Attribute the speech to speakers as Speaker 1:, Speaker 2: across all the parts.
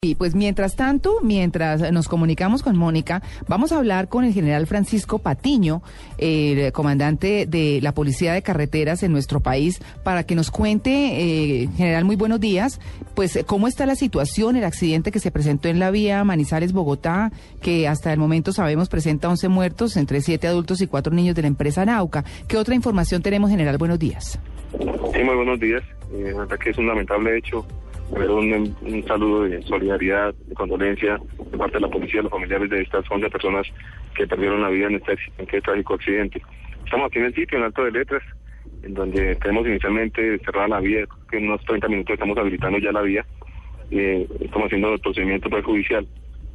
Speaker 1: Y pues mientras tanto, mientras nos comunicamos con Mónica, vamos a hablar con el general Francisco Patiño, el comandante de la Policía de Carreteras en nuestro país, para que nos cuente, eh, general, muy buenos días, pues cómo está la situación, el accidente que se presentó en la vía Manizales-Bogotá, que hasta el momento sabemos presenta 11 muertos, entre 7 adultos y 4 niños de la empresa Nauca. ¿Qué otra información tenemos, general? Buenos días.
Speaker 2: Sí, muy buenos días. Eh, que es un lamentable hecho un, un, saludo de solidaridad, de condolencia de parte de la policía, los familiares de estas 11 personas que perdieron la vida en este, en este trágico accidente. Estamos aquí en el sitio, en Alto de Letras, en donde tenemos inicialmente cerrada la vía, que en unos 30 minutos estamos habilitando ya la vía. Eh, estamos haciendo el procedimiento prejudicial.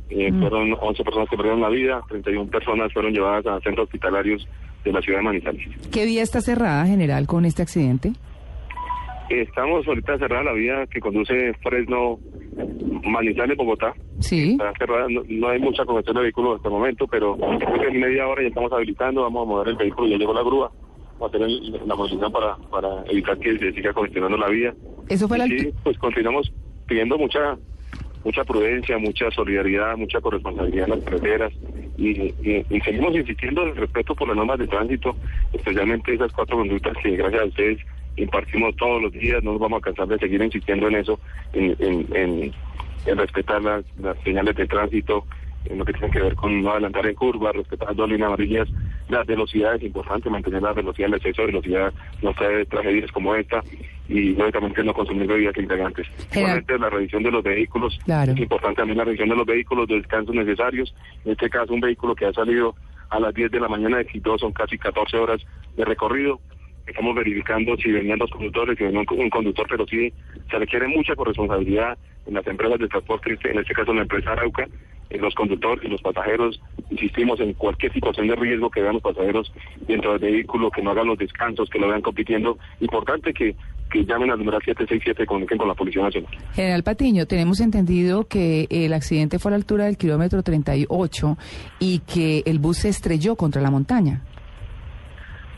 Speaker 2: Eh, mm. Fueron 11 personas que perdieron la vida, 31 personas fueron llevadas a centros hospitalarios de la ciudad de Manizales.
Speaker 1: ¿Qué vía está cerrada, general, con este accidente?
Speaker 2: Estamos ahorita cerrada la vía que conduce Fresno, Manizales, Bogotá.
Speaker 1: Sí.
Speaker 2: Está cerrada, no, hay mucha congestión de vehículos hasta el momento, pero en media hora ya estamos habilitando, vamos a mover el vehículo, ya llegó la grúa, vamos a tener la movilización para, para evitar que se siga congestionando la vía.
Speaker 1: Eso fue la...
Speaker 2: Sí, pues continuamos pidiendo mucha mucha prudencia, mucha solidaridad, mucha corresponsabilidad en las carreteras y, y, seguimos insistiendo en el respeto por las normas de tránsito, especialmente esas cuatro conductas que gracias a ustedes impartimos todos los días, no nos vamos a cansar de seguir insistiendo en eso, en, en, en, respetar las, las, señales de tránsito, en lo que tiene que ver con no adelantar en curva, respetar las dos líneas amarillas, las velocidades, es importante mantener la velocidad, el exceso de velocidad, no trae tragedias como esta, y lógicamente no consumir bebidas integrantes. Igualmente la revisión de los vehículos, es importante también la revisión de los vehículos, de descansos necesarios, en este caso un vehículo que ha salido a las 10 de la mañana de Quito, son casi 14 horas de recorrido, estamos verificando si venían dos conductores, si venía un, conductor, pero sí se requiere mucha corresponsabilidad en las empresas de transporte, en este caso en la empresa Arauca, en los conductores y los pasajeros. Insistimos en cualquier situación de riesgo que vean los pasajeros dentro del vehículo, que no hagan los descansos, que lo vean compitiendo. Importante que, que llamen al número 767 y comuniquen con la Policía Nacional.
Speaker 1: General Patiño, tenemos entendido que el accidente fue a la altura del kilómetro 38 y que el bus se estrelló contra la montaña.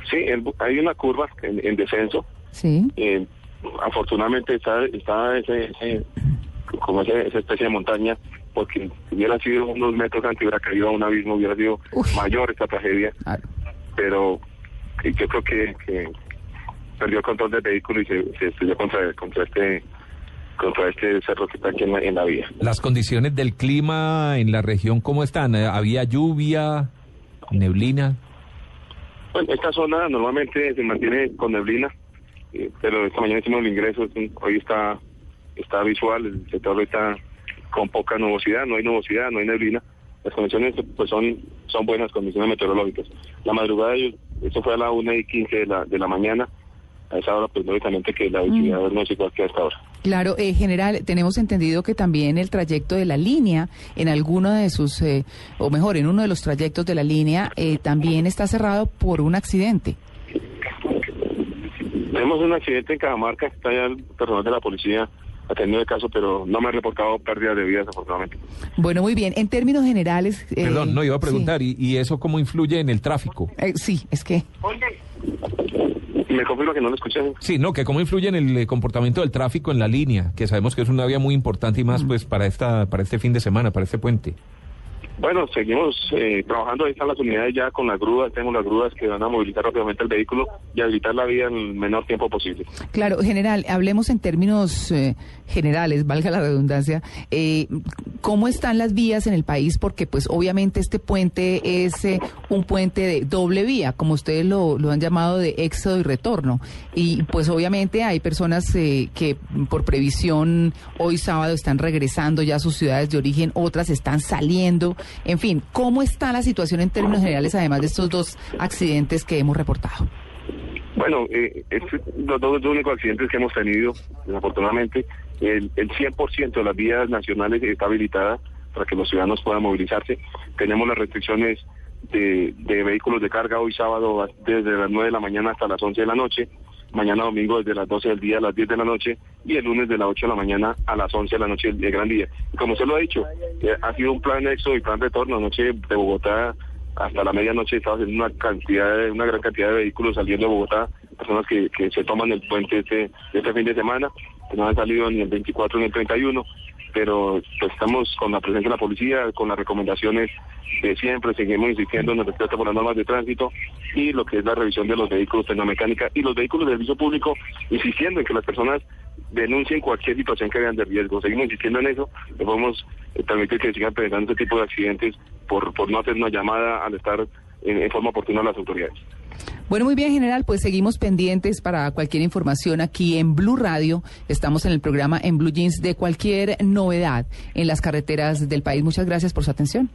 Speaker 2: Sí, hay una curva en, descenso.
Speaker 1: Sí.
Speaker 2: Eh, afortunadamente está, está ese, como esa especie de montaña, porque si hubiera sido unos metros antes, hubiera caído a un abismo, hubiera sido mayor esta tragedia. Pero yo creo que, perdió el control del vehículo y se, se estrelló contra, contra este contra este cerro que está aquí en en la vía.
Speaker 3: Las condiciones del clima en la región, ¿cómo están? ¿Había lluvia, neblina?
Speaker 2: Bueno, esta zona normalmente se mantiene con neblina, eh, pero esta mañana hicimos el ingreso, hoy está está visual, el sector está con poca nubosidad, no hay nubosidad, no hay neblina. Las condiciones pues son son buenas condiciones meteorológicas. La madrugada, eso fue a la 1 y 15 de la, de la mañana, a esa hora pues lógicamente que la visibilidad mm. no es igual que a esta hora.
Speaker 1: Claro, eh, general, tenemos entendido que también el trayecto de la línea, en alguno de sus, eh, o mejor, en uno de los trayectos de la línea, eh, también está cerrado por un accidente.
Speaker 2: Tenemos un accidente en Cajamarca, está ya el personal de la policía atendiendo el caso, pero no me ha reportado pérdidas de vidas, afortunadamente.
Speaker 1: Bueno, muy bien. En términos generales...
Speaker 3: Perdón, no, iba a preguntar, ¿y, ¿y, eso cómo influye en el tráfico?
Speaker 1: sí, es que...
Speaker 2: Me confirma que no lo escuché.
Speaker 3: Sí, no, que cómo influye en el eh, comportamiento del tráfico en la línea, que sabemos que es una vía muy importante y más mm. pues para esta para este fin de semana, para este puente.
Speaker 2: Bueno, seguimos eh, trabajando, ahí están las unidades ya con las grúas, tenemos las grúas que van a movilizar rápidamente el vehículo y habilitar la vía en el menor tiempo posible.
Speaker 1: Claro, general, hablemos en términos eh, generales, valga la redundancia, eh, ¿cómo están las vías en el país? Porque pues obviamente este puente es un puente de doble vía, como ustedes lo, lo han llamado de éxodo y retorno. Y pues obviamente hay personas que por previsión hoy sábado están regresando ya a sus ciudades de origen, otras están saliendo. En fin, ¿cómo está la situación en términos generales, además de estos dos accidentes que hemos reportado?
Speaker 2: Bueno, eh, es los dos únicos accidentes que hemos tenido, desafortunadamente. El, el 100% de las vías nacionales está habilitada para que los ciudadanos puedan movilizarse. Tenemos las restricciones de, de vehículos de carga hoy sábado desde las 9 de la mañana hasta las 11 de la noche, mañana domingo desde las 12 del día a las 10 de la noche y el lunes de las 8 de la mañana a las 11 de la noche del gran día. Como usted lo ha dicho, eh, ha sido un plan éxodo y plan retorno. Anoche de Bogotá hasta la medianoche estaba haciendo una cantidad de, una gran cantidad de vehículos saliendo de Bogotá, personas que, que se toman el puente este, este fin de semana, que no han salido ni el 24 ni el 31 pero pues, estamos con la presencia de la policía, con las recomendaciones de siempre, seguimos insistiendo en el respeto por las normas de tránsito y lo que es la revisión de los vehículos tecnomecánica y los vehículos de servicio público, insistiendo en que las personas denuncien cualquier situación que vean de riesgo. Seguimos insistiendo en eso, no podemos eh, permitir que sigan presentando este tipo de accidentes por, por no hacer una llamada al estar en, en forma oportuna a las autoridades.
Speaker 1: Bueno, muy bien, general, pues seguimos pendientes para cualquier información aquí en Blue Radio. Estamos en el programa en Blue Jeans de cualquier novedad en las carreteras del país. Muchas gracias por su atención.